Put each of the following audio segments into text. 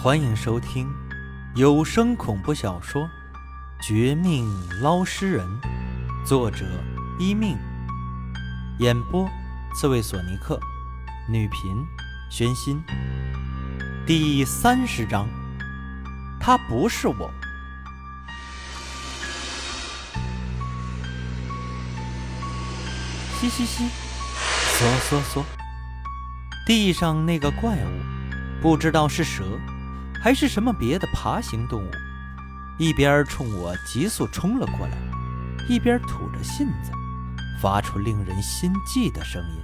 欢迎收听有声恐怖小说《绝命捞尸人》，作者一命，演播刺猬索尼克，女频宣心。第三十章，他不是我。嘻嘻嘻，嗦嗦嗦，地上那个怪物，不知道是蛇，还是什么别的爬行动物，一边冲我急速冲了过来，一边吐着信子，发出令人心悸的声音。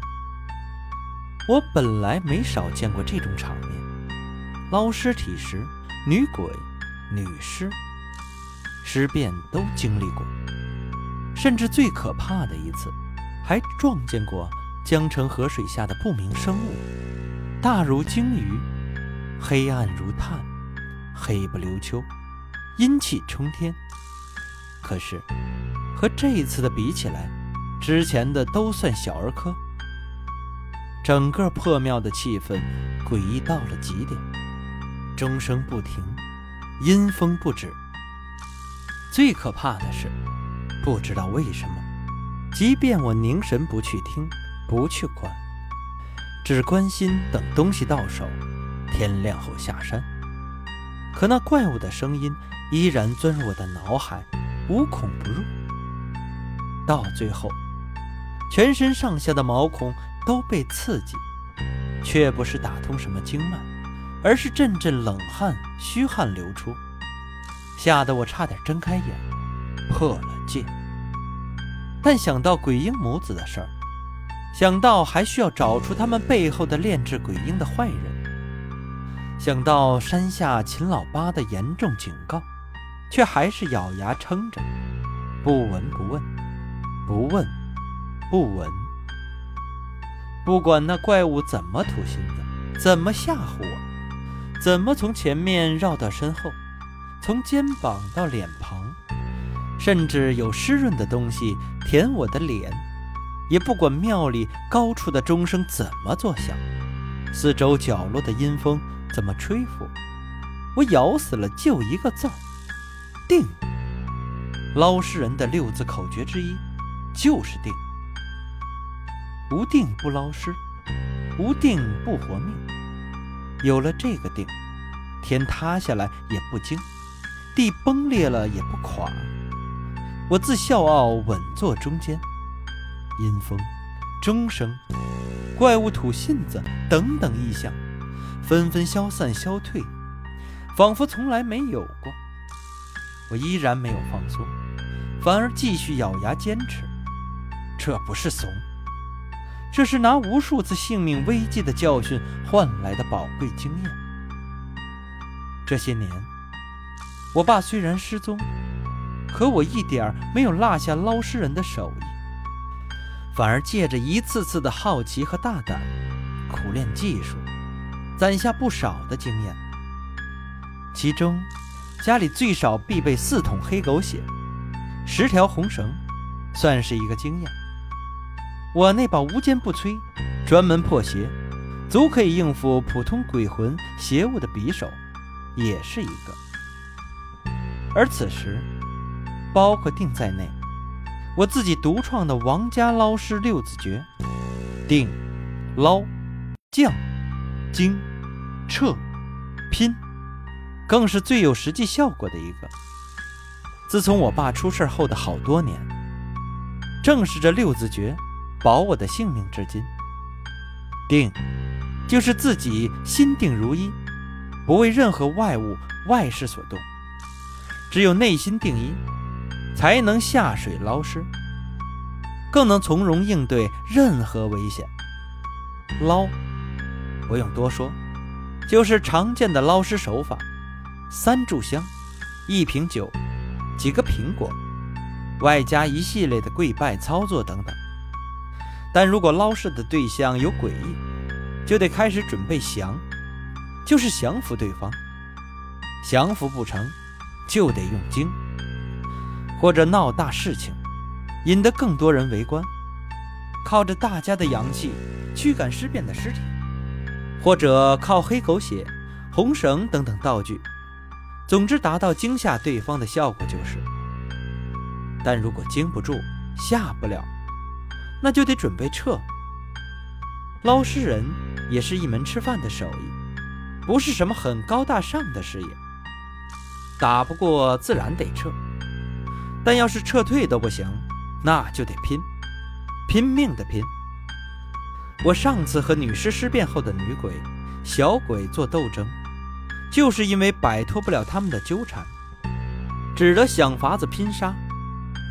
我本来没少见过这种场面，捞尸体时，女鬼、女尸、尸变都经历过，甚至最可怕的一次。还撞见过江城河水下的不明生物，大如鲸鱼，黑暗如炭，黑不溜秋，阴气冲天。可是和这一次的比起来，之前的都算小儿科。整个破庙的气氛诡异到了极点，钟声不停，阴风不止。最可怕的是，不知道为什么。即便我凝神不去听，不去管，只关心等东西到手，天亮后下山。可那怪物的声音依然钻入我的脑海，无孔不入。到最后，全身上下的毛孔都被刺激，却不是打通什么经脉，而是阵阵冷汗、虚汗流出，吓得我差点睁开眼，破了戒。但想到鬼婴母子的事儿，想到还需要找出他们背后的炼制鬼婴的坏人，想到山下秦老八的严重警告，却还是咬牙撑着，不闻不问，不问不闻。不管那怪物怎么吐信子，怎么吓唬我，怎么从前面绕到身后，从肩膀到脸庞。甚至有湿润的东西舔我的脸，也不管庙里高处的钟声怎么作响，四周角落的阴风怎么吹拂，我咬死了就一个字儿：定。捞尸人的六字口诀之一就是定。无定不捞尸，无定不活命。有了这个定，天塌下来也不惊，地崩裂了也不垮。我自笑傲稳坐中间，阴风、钟声、怪物吐信子等等异象，纷纷消散消退，仿佛从来没有过。我依然没有放松，反而继续咬牙坚持。这不是怂，这是拿无数次性命危机的教训换来的宝贵经验。这些年，我爸虽然失踪。可我一点儿没有落下捞尸人的手艺，反而借着一次次的好奇和大胆，苦练技术，攒下不少的经验。其中，家里最少必备四桶黑狗血，十条红绳，算是一个经验。我那把无坚不摧、专门破邪、足可以应付普通鬼魂邪物的匕首，也是一个。而此时。包括定在内，我自己独创的王家捞尸六字诀：定、捞、降、精、撤、拼，更是最有实际效果的一个。自从我爸出事后的好多年，正是这六字诀保我的性命至今。定，就是自己心定如一，不为任何外物、外事所动，只有内心定一。才能下水捞尸，更能从容应对任何危险。捞，不用多说，就是常见的捞尸手法：三炷香、一瓶酒、几个苹果，外加一系列的跪拜操作等等。但如果捞尸的对象有诡异，就得开始准备降，就是降服对方。降服不成，就得用惊。或者闹大事情，引得更多人围观，靠着大家的阳气驱赶尸变的尸体；或者靠黑狗血红绳等等道具，总之达到惊吓对方的效果就是。但如果经不住，吓不了，那就得准备撤。捞尸人也是一门吃饭的手艺，不是什么很高大上的事业。打不过自然得撤，但要是撤退都不行，那就得拼，拼命的拼。我上次和女尸尸变后的女鬼、小鬼做斗争，就是因为摆脱不了他们的纠缠，只得想法子拼杀，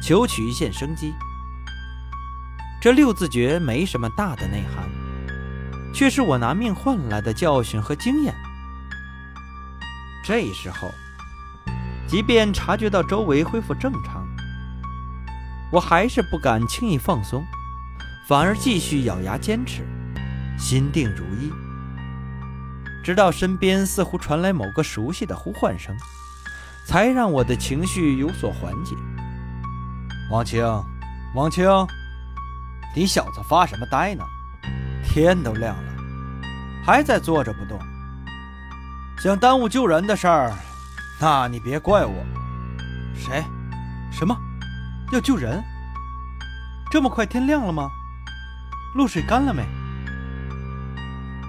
求取一线生机。这六字诀没什么大的内涵，却是我拿命换来的教训和经验。这时候，即便察觉到周围恢复正常，我还是不敢轻易放松。反而继续咬牙坚持，心定如一，直到身边似乎传来某个熟悉的呼唤声，才让我的情绪有所缓解。王青，王青，你小子发什么呆呢？天都亮了，还在坐着不动，想耽误救人的事儿，那你别怪我。谁？什么？要救人？这么快天亮了吗？露水干了没？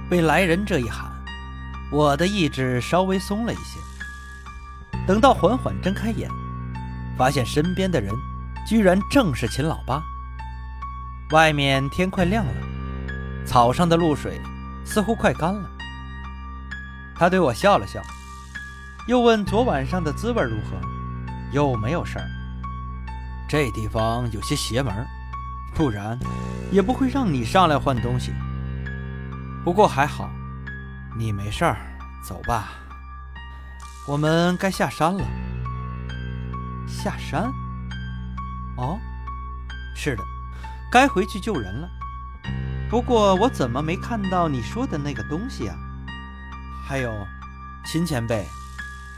被来人这一喊，我的意志稍微松了一些。等到缓缓睁开眼，发现身边的人居然正是秦老八。外面天快亮了，草上的露水似乎快干了。他对我笑了笑，又问昨晚上的滋味如何，有没有事儿？这地方有些邪门。不然，也不会让你上来换东西。不过还好，你没事儿，走吧。我们该下山了。下山？哦，是的，该回去救人了。不过我怎么没看到你说的那个东西啊？还有，秦前辈，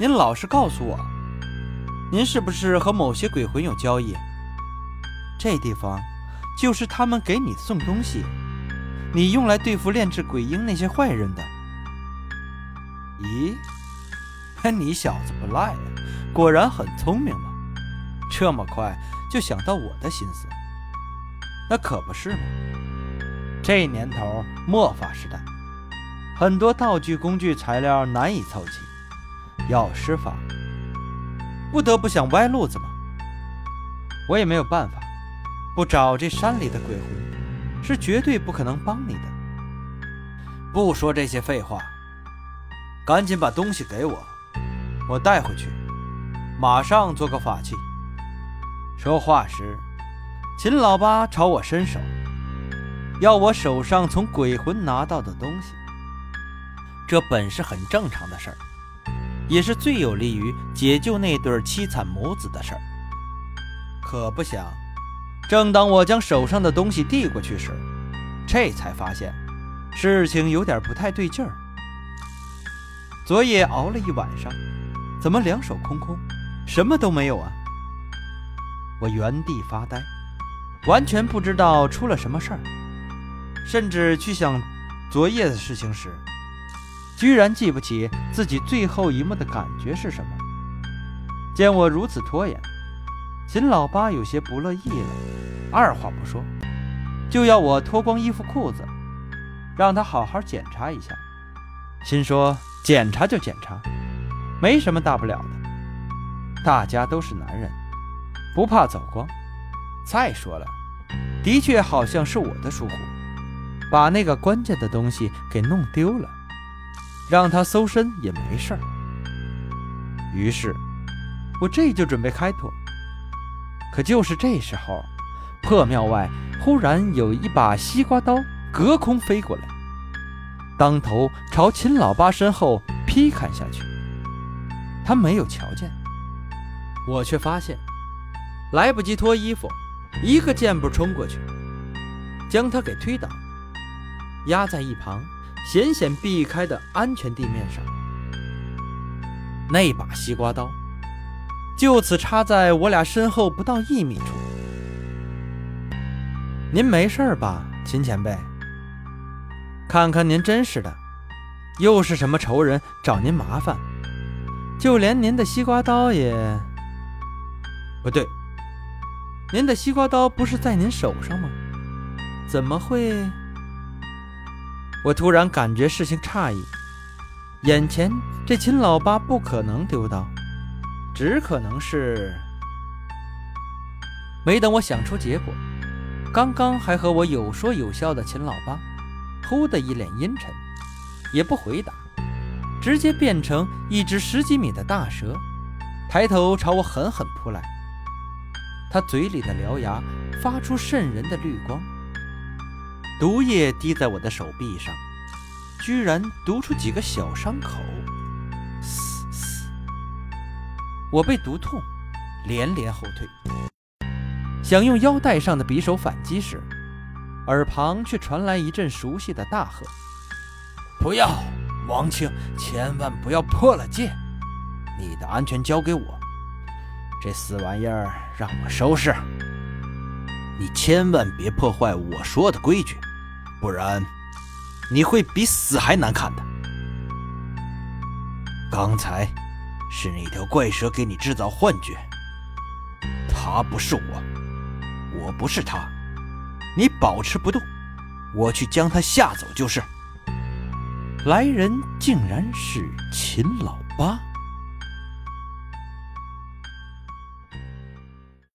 您老实告诉我，您是不是和某些鬼魂有交易？这地方。就是他们给你送东西，你用来对付炼制鬼婴那些坏人的。咦，你小子不赖呀，果然很聪明嘛，这么快就想到我的心思。那可不是嘛，这年头末法时代，很多道具、工具、材料难以凑齐，要施法，不得不想歪路子嘛。我也没有办法。不找这山里的鬼魂，是绝对不可能帮你的。不说这些废话，赶紧把东西给我，我带回去，马上做个法器。说话时，秦老八朝我伸手，要我手上从鬼魂拿到的东西。这本是很正常的事儿，也是最有利于解救那对凄惨母子的事儿。可不想。正当我将手上的东西递过去时，这才发现事情有点不太对劲儿。昨夜熬了一晚上，怎么两手空空，什么都没有啊？我原地发呆，完全不知道出了什么事儿，甚至去想昨夜的事情时，居然记不起自己最后一幕的感觉是什么。见我如此拖延。秦老八有些不乐意了，二话不说，就要我脱光衣服裤子，让他好好检查一下。心说检查就检查，没什么大不了的，大家都是男人，不怕走光。再说了，的确好像是我的疏忽，把那个关键的东西给弄丢了，让他搜身也没事儿。于是，我这就准备开脱。可就是这时候，破庙外忽然有一把西瓜刀隔空飞过来，当头朝秦老八身后劈砍下去。他没有瞧见，我却发现，来不及脱衣服，一个箭步冲过去，将他给推倒，压在一旁险险避开的安全地面上。那把西瓜刀。就此插在我俩身后不到一米处。您没事吧，秦前辈？看看您真是的，又是什么仇人找您麻烦？就连您的西瓜刀也……不对，您的西瓜刀不是在您手上吗？怎么会？我突然感觉事情诧异，眼前这秦老八不可能丢刀，只可能是……没等我想出结果，刚刚还和我有说有笑的秦老八，忽的一脸阴沉。也不回答，直接变成一只十几米的大蛇，抬头朝我狠狠扑来。他嘴里的獠牙发出渗人的绿光，毒液滴在我的手臂上，居然毒出几个小伤口。我被毒痛，连连后退，想用腰带上的匕首反击时，耳旁却传来一阵熟悉的大喝。不要，王庆，千万不要破了戒！你的安全交给我，这死玩意儿让我收拾。你千万别破坏我说的规矩，不然你会比死还难看的。刚才是那条怪蛇给你制造幻觉，他不是我，我不是他，你保持不动，我去将他吓走就是。来人竟然是秦老八。